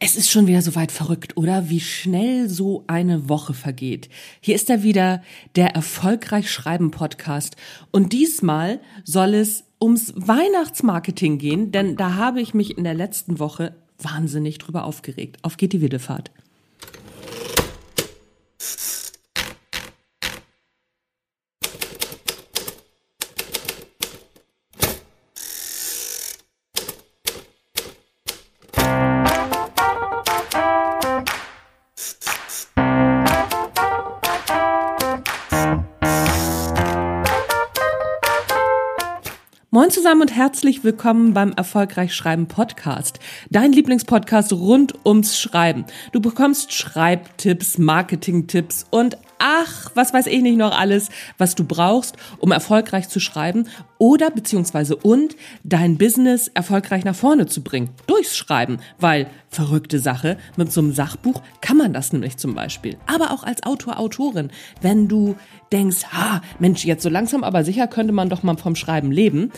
Es ist schon wieder so weit verrückt, oder? Wie schnell so eine Woche vergeht. Hier ist er wieder, der Erfolgreich Schreiben Podcast. Und diesmal soll es ums Weihnachtsmarketing gehen, denn da habe ich mich in der letzten Woche wahnsinnig drüber aufgeregt. Auf geht die Widdefahrt. Moin zusammen und herzlich willkommen beim Erfolgreich Schreiben Podcast. Dein Lieblingspodcast rund ums Schreiben. Du bekommst Schreibtipps, Marketingtipps und ach, was weiß ich nicht noch alles, was du brauchst, um erfolgreich zu schreiben oder beziehungsweise und dein Business erfolgreich nach vorne zu bringen. Durchs Schreiben, weil verrückte Sache, mit so einem Sachbuch kann man das nämlich zum Beispiel. Aber auch als Autor, Autorin, wenn du denkst, ha, Mensch, jetzt so langsam aber sicher könnte man doch mal vom Schreiben leben,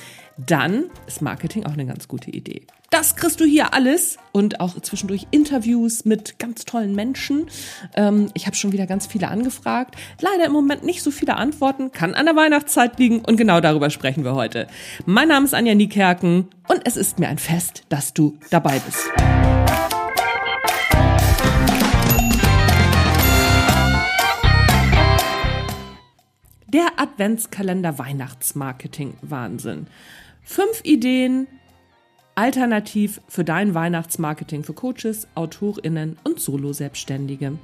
dann ist Marketing auch eine ganz gute Idee. Das kriegst du hier alles und auch zwischendurch Interviews mit ganz tollen Menschen. Ähm, ich habe schon wieder ganz viele angefragt. Leider im Moment nicht so viele Antworten. Kann an der Weihnachtszeit liegen und genau darüber sprechen wir heute. Mein Name ist Anja Niekerken und es ist mir ein Fest, dass du dabei bist. Der Adventskalender Weihnachtsmarketing Wahnsinn. Fünf Ideen alternativ für dein Weihnachtsmarketing für Coaches, AutorInnen und Solo-Selbstständige.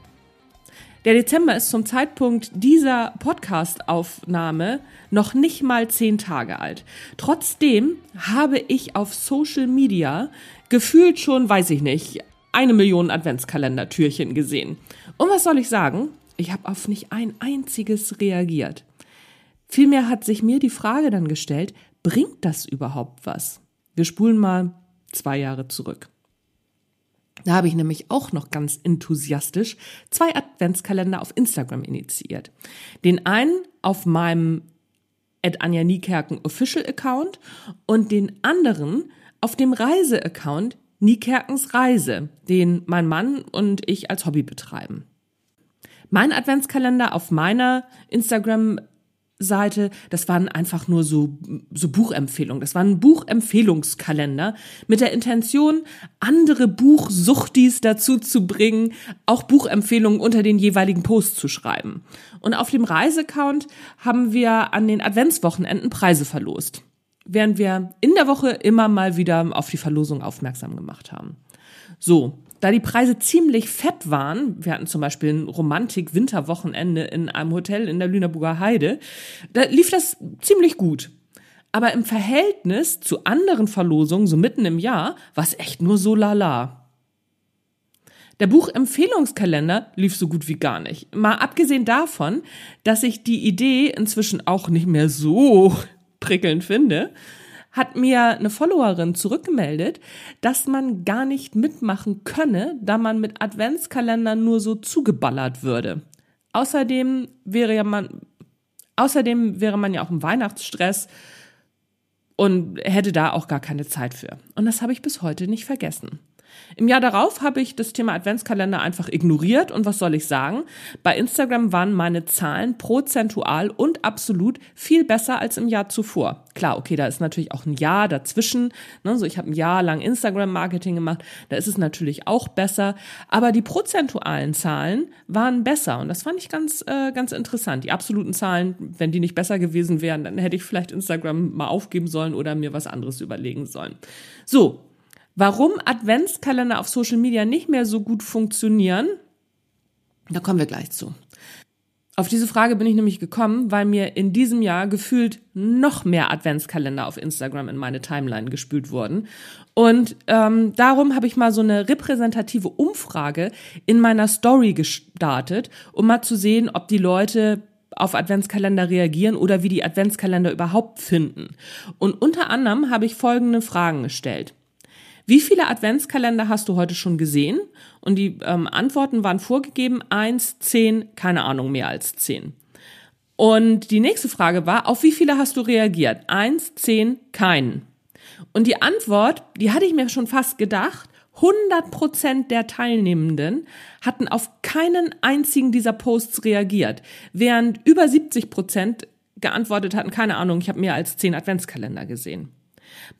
Der Dezember ist zum Zeitpunkt dieser Podcast-Aufnahme noch nicht mal zehn Tage alt. Trotzdem habe ich auf Social Media gefühlt schon, weiß ich nicht, eine Million Adventskalender-Türchen gesehen. Und was soll ich sagen? Ich habe auf nicht ein einziges reagiert. Vielmehr hat sich mir die Frage dann gestellt, bringt das überhaupt was? Wir spulen mal zwei Jahre zurück. Da habe ich nämlich auch noch ganz enthusiastisch zwei Adventskalender auf Instagram initiiert. Den einen auf meinem at Anja Niekerken Official Account und den anderen auf dem Reise-Account Niekerkens Reise, den mein Mann und ich als Hobby betreiben. Mein Adventskalender auf meiner Instagram Seite, das waren einfach nur so, so Buchempfehlungen. Das war ein Buchempfehlungskalender mit der Intention, andere Buchsuchtis dazu zu bringen, auch Buchempfehlungen unter den jeweiligen Posts zu schreiben. Und auf dem Reiseaccount haben wir an den Adventswochenenden Preise verlost. Während wir in der Woche immer mal wieder auf die Verlosung aufmerksam gemacht haben. So, da die Preise ziemlich fett waren, wir hatten zum Beispiel ein Romantik-Winterwochenende in einem Hotel in der Lüneburger Heide, da lief das ziemlich gut. Aber im Verhältnis zu anderen Verlosungen, so mitten im Jahr, war es echt nur so lala. Der Buchempfehlungskalender lief so gut wie gar nicht. Mal abgesehen davon, dass ich die Idee inzwischen auch nicht mehr so prickelnd finde, hat mir eine Followerin zurückgemeldet, dass man gar nicht mitmachen könne, da man mit Adventskalendern nur so zugeballert würde. Außerdem wäre ja man, außerdem wäre man ja auch im Weihnachtsstress und hätte da auch gar keine Zeit für. Und das habe ich bis heute nicht vergessen. Im Jahr darauf habe ich das Thema Adventskalender einfach ignoriert und was soll ich sagen? Bei Instagram waren meine Zahlen prozentual und absolut viel besser als im Jahr zuvor. Klar, okay, da ist natürlich auch ein Jahr dazwischen. Ne? So, ich habe ein Jahr lang Instagram-Marketing gemacht, da ist es natürlich auch besser. Aber die prozentualen Zahlen waren besser und das fand ich ganz, äh, ganz interessant. Die absoluten Zahlen, wenn die nicht besser gewesen wären, dann hätte ich vielleicht Instagram mal aufgeben sollen oder mir was anderes überlegen sollen. So, Warum Adventskalender auf Social Media nicht mehr so gut funktionieren, da kommen wir gleich zu. Auf diese Frage bin ich nämlich gekommen, weil mir in diesem Jahr gefühlt noch mehr Adventskalender auf Instagram in meine Timeline gespült wurden. Und ähm, darum habe ich mal so eine repräsentative Umfrage in meiner Story gestartet, um mal zu sehen, ob die Leute auf Adventskalender reagieren oder wie die Adventskalender überhaupt finden. Und unter anderem habe ich folgende Fragen gestellt. Wie viele Adventskalender hast du heute schon gesehen? Und die ähm, Antworten waren vorgegeben, eins, zehn, keine Ahnung, mehr als zehn. Und die nächste Frage war, auf wie viele hast du reagiert? Eins, zehn, keinen. Und die Antwort, die hatte ich mir schon fast gedacht, 100% der Teilnehmenden hatten auf keinen einzigen dieser Posts reagiert, während über 70% geantwortet hatten, keine Ahnung, ich habe mehr als 10 Adventskalender gesehen.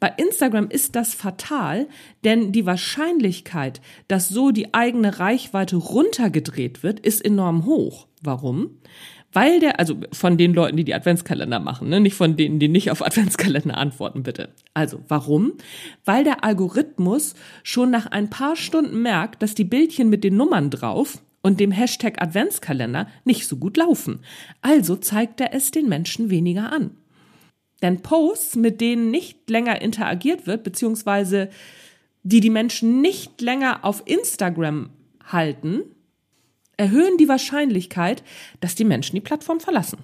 Bei Instagram ist das fatal, denn die Wahrscheinlichkeit, dass so die eigene Reichweite runtergedreht wird, ist enorm hoch. Warum? Weil der, also von den Leuten, die die Adventskalender machen, ne, nicht von denen, die nicht auf Adventskalender antworten, bitte. Also, warum? Weil der Algorithmus schon nach ein paar Stunden merkt, dass die Bildchen mit den Nummern drauf und dem Hashtag Adventskalender nicht so gut laufen. Also zeigt er es den Menschen weniger an. Denn Posts, mit denen nicht länger interagiert wird, beziehungsweise die die Menschen nicht länger auf Instagram halten, erhöhen die Wahrscheinlichkeit, dass die Menschen die Plattform verlassen.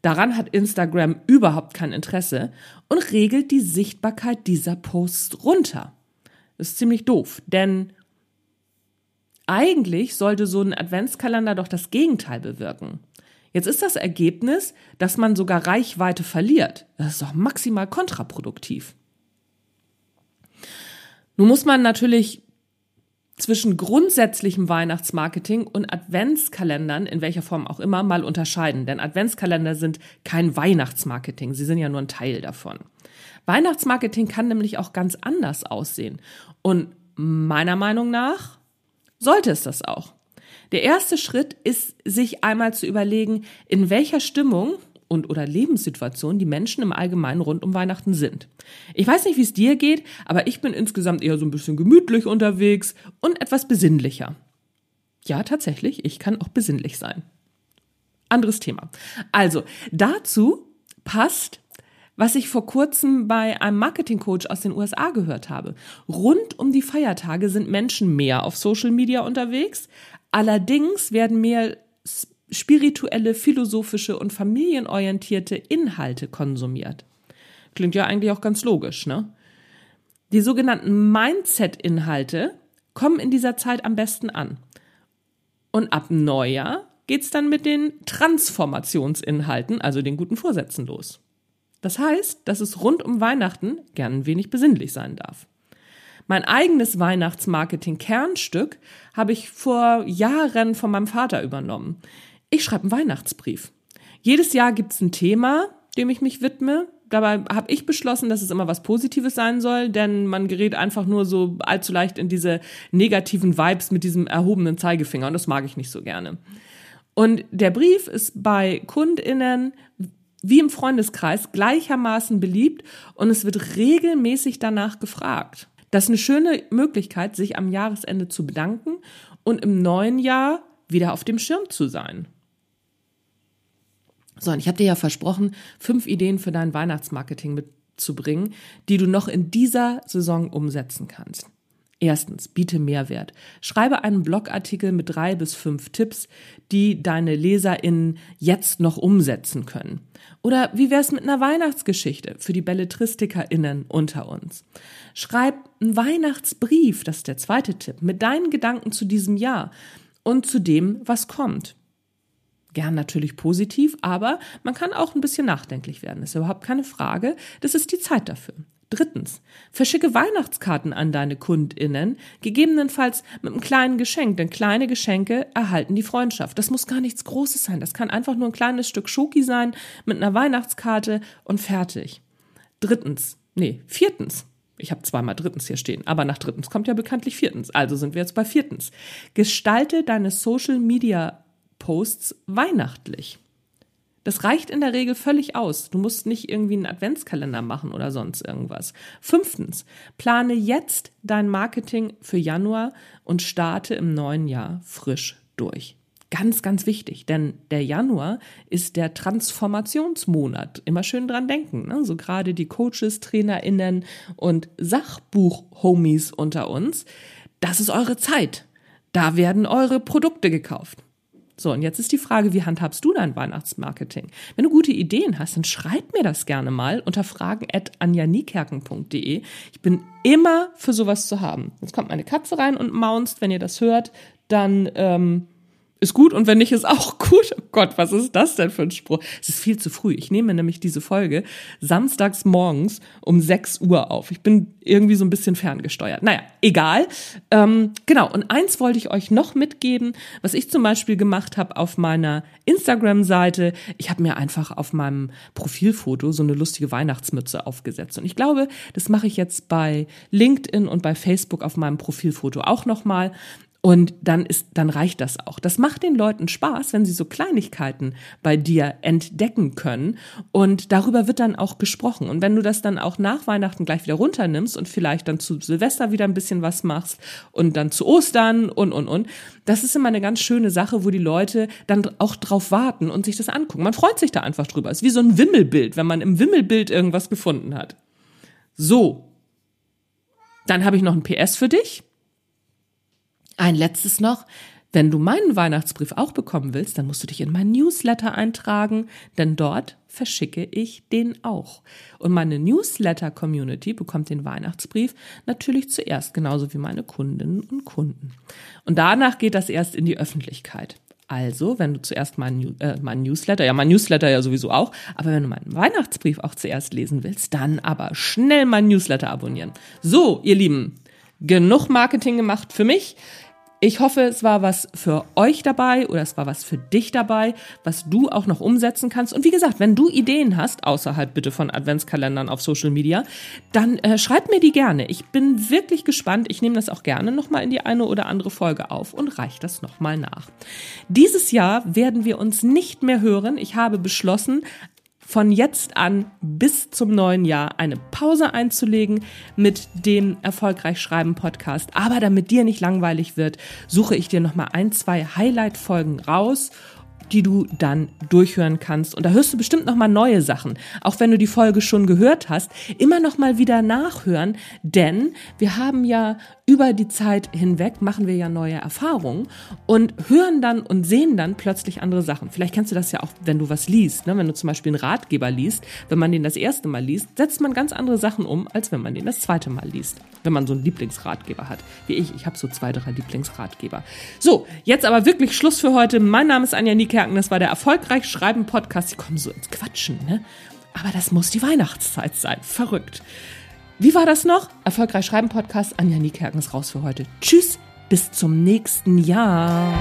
Daran hat Instagram überhaupt kein Interesse und regelt die Sichtbarkeit dieser Posts runter. Das ist ziemlich doof, denn eigentlich sollte so ein Adventskalender doch das Gegenteil bewirken. Jetzt ist das Ergebnis, dass man sogar Reichweite verliert. Das ist doch maximal kontraproduktiv. Nun muss man natürlich zwischen grundsätzlichem Weihnachtsmarketing und Adventskalendern, in welcher Form auch immer, mal unterscheiden. Denn Adventskalender sind kein Weihnachtsmarketing, sie sind ja nur ein Teil davon. Weihnachtsmarketing kann nämlich auch ganz anders aussehen. Und meiner Meinung nach sollte es das auch. Der erste Schritt ist, sich einmal zu überlegen, in welcher Stimmung und oder Lebenssituation die Menschen im Allgemeinen rund um Weihnachten sind. Ich weiß nicht, wie es dir geht, aber ich bin insgesamt eher so ein bisschen gemütlich unterwegs und etwas besinnlicher. Ja, tatsächlich, ich kann auch besinnlich sein. Anderes Thema. Also, dazu passt was ich vor kurzem bei einem Marketingcoach aus den USA gehört habe. Rund um die Feiertage sind Menschen mehr auf Social Media unterwegs, Allerdings werden mehr spirituelle, philosophische und familienorientierte Inhalte konsumiert. Klingt ja eigentlich auch ganz logisch, ne? Die sogenannten Mindset-Inhalte kommen in dieser Zeit am besten an. Und ab Neujahr geht's dann mit den Transformationsinhalten, also den guten Vorsätzen los. Das heißt, dass es rund um Weihnachten gern ein wenig besinnlich sein darf. Mein eigenes Weihnachtsmarketing-Kernstück habe ich vor Jahren von meinem Vater übernommen. Ich schreibe einen Weihnachtsbrief. Jedes Jahr gibt es ein Thema, dem ich mich widme. Dabei habe ich beschlossen, dass es immer was Positives sein soll, denn man gerät einfach nur so allzu leicht in diese negativen Vibes mit diesem erhobenen Zeigefinger und das mag ich nicht so gerne. Und der Brief ist bei KundInnen wie im Freundeskreis gleichermaßen beliebt und es wird regelmäßig danach gefragt. Das ist eine schöne Möglichkeit, sich am Jahresende zu bedanken und im neuen Jahr wieder auf dem Schirm zu sein. So, und ich habe dir ja versprochen, fünf Ideen für dein Weihnachtsmarketing mitzubringen, die du noch in dieser Saison umsetzen kannst. Erstens, biete Mehrwert. Schreibe einen Blogartikel mit drei bis fünf Tipps, die deine LeserInnen jetzt noch umsetzen können. Oder wie wär's mit einer Weihnachtsgeschichte für die BelletristikerInnen unter uns? Schreib einen Weihnachtsbrief, das ist der zweite Tipp, mit deinen Gedanken zu diesem Jahr und zu dem, was kommt. Gern natürlich positiv, aber man kann auch ein bisschen nachdenklich werden. Ist überhaupt keine Frage. Das ist die Zeit dafür. Drittens, verschicke Weihnachtskarten an deine KundInnen, gegebenenfalls mit einem kleinen Geschenk, denn kleine Geschenke erhalten die Freundschaft. Das muss gar nichts Großes sein. Das kann einfach nur ein kleines Stück Schoki sein mit einer Weihnachtskarte und fertig. Drittens, nee, viertens. Ich habe zweimal drittens hier stehen, aber nach drittens kommt ja bekanntlich viertens. Also sind wir jetzt bei viertens. Gestalte deine Social Media Posts weihnachtlich. Das reicht in der Regel völlig aus. Du musst nicht irgendwie einen Adventskalender machen oder sonst irgendwas. Fünftens, plane jetzt dein Marketing für Januar und starte im neuen Jahr frisch durch. Ganz, ganz wichtig, denn der Januar ist der Transformationsmonat. Immer schön dran denken. Ne? So gerade die Coaches, TrainerInnen und Sachbuch-Homies unter uns. Das ist eure Zeit. Da werden eure Produkte gekauft. So, und jetzt ist die Frage, wie handhabst du dein Weihnachtsmarketing? Wenn du gute Ideen hast, dann schreib mir das gerne mal unter fragen.anjanikerken.de. Ich bin immer für sowas zu haben. Jetzt kommt meine Katze rein und maunzt. Wenn ihr das hört, dann ähm, ist gut und wenn nicht, ist auch gut. Oh Gott, was ist das denn für ein Spruch? Es ist viel zu früh. Ich nehme nämlich diese Folge samstags morgens um 6 Uhr auf. Ich bin irgendwie so ein bisschen ferngesteuert. Naja, egal. Ähm, genau, und eins wollte ich euch noch mitgeben, was ich zum Beispiel gemacht habe auf meiner Instagram-Seite. Ich habe mir einfach auf meinem Profilfoto so eine lustige Weihnachtsmütze aufgesetzt. Und ich glaube, das mache ich jetzt bei LinkedIn und bei Facebook auf meinem Profilfoto auch nochmal. Und dann ist, dann reicht das auch. Das macht den Leuten Spaß, wenn sie so Kleinigkeiten bei dir entdecken können. Und darüber wird dann auch gesprochen. Und wenn du das dann auch nach Weihnachten gleich wieder runternimmst und vielleicht dann zu Silvester wieder ein bisschen was machst und dann zu Ostern und, und, und, das ist immer eine ganz schöne Sache, wo die Leute dann auch drauf warten und sich das angucken. Man freut sich da einfach drüber. Es ist wie so ein Wimmelbild, wenn man im Wimmelbild irgendwas gefunden hat. So. Dann habe ich noch ein PS für dich. Ein letztes noch. Wenn du meinen Weihnachtsbrief auch bekommen willst, dann musst du dich in mein Newsletter eintragen, denn dort verschicke ich den auch. Und meine Newsletter-Community bekommt den Weihnachtsbrief natürlich zuerst, genauso wie meine Kundinnen und Kunden. Und danach geht das erst in die Öffentlichkeit. Also, wenn du zuerst meinen, äh, meinen Newsletter, ja, mein Newsletter ja sowieso auch, aber wenn du meinen Weihnachtsbrief auch zuerst lesen willst, dann aber schnell meinen Newsletter abonnieren. So, ihr Lieben, genug Marketing gemacht für mich. Ich hoffe, es war was für euch dabei oder es war was für dich dabei, was du auch noch umsetzen kannst. Und wie gesagt, wenn du Ideen hast, außerhalb bitte von Adventskalendern auf Social Media, dann äh, schreib mir die gerne. Ich bin wirklich gespannt. Ich nehme das auch gerne nochmal in die eine oder andere Folge auf und reiche das nochmal nach. Dieses Jahr werden wir uns nicht mehr hören. Ich habe beschlossen, von jetzt an bis zum neuen Jahr eine Pause einzulegen mit dem Erfolgreich Schreiben Podcast. Aber damit dir nicht langweilig wird, suche ich dir nochmal ein, zwei Highlight-Folgen raus die du dann durchhören kannst. Und da hörst du bestimmt noch mal neue Sachen. Auch wenn du die Folge schon gehört hast, immer noch mal wieder nachhören, denn wir haben ja über die Zeit hinweg machen wir ja neue Erfahrungen und hören dann und sehen dann plötzlich andere Sachen. Vielleicht kennst du das ja auch, wenn du was liest. Ne? Wenn du zum Beispiel einen Ratgeber liest, wenn man den das erste Mal liest, setzt man ganz andere Sachen um, als wenn man den das zweite Mal liest. Wenn man so einen Lieblingsratgeber hat, wie ich. Ich habe so zwei, drei Lieblingsratgeber. So, jetzt aber wirklich Schluss für heute. Mein Name ist Anja Niekerken. Das war der Erfolgreich Schreiben Podcast. Die kommen so ins Quatschen, ne? Aber das muss die Weihnachtszeit sein. Verrückt. Wie war das noch? Erfolgreich Schreiben Podcast. Anja Niekerken ist raus für heute. Tschüss, bis zum nächsten Jahr.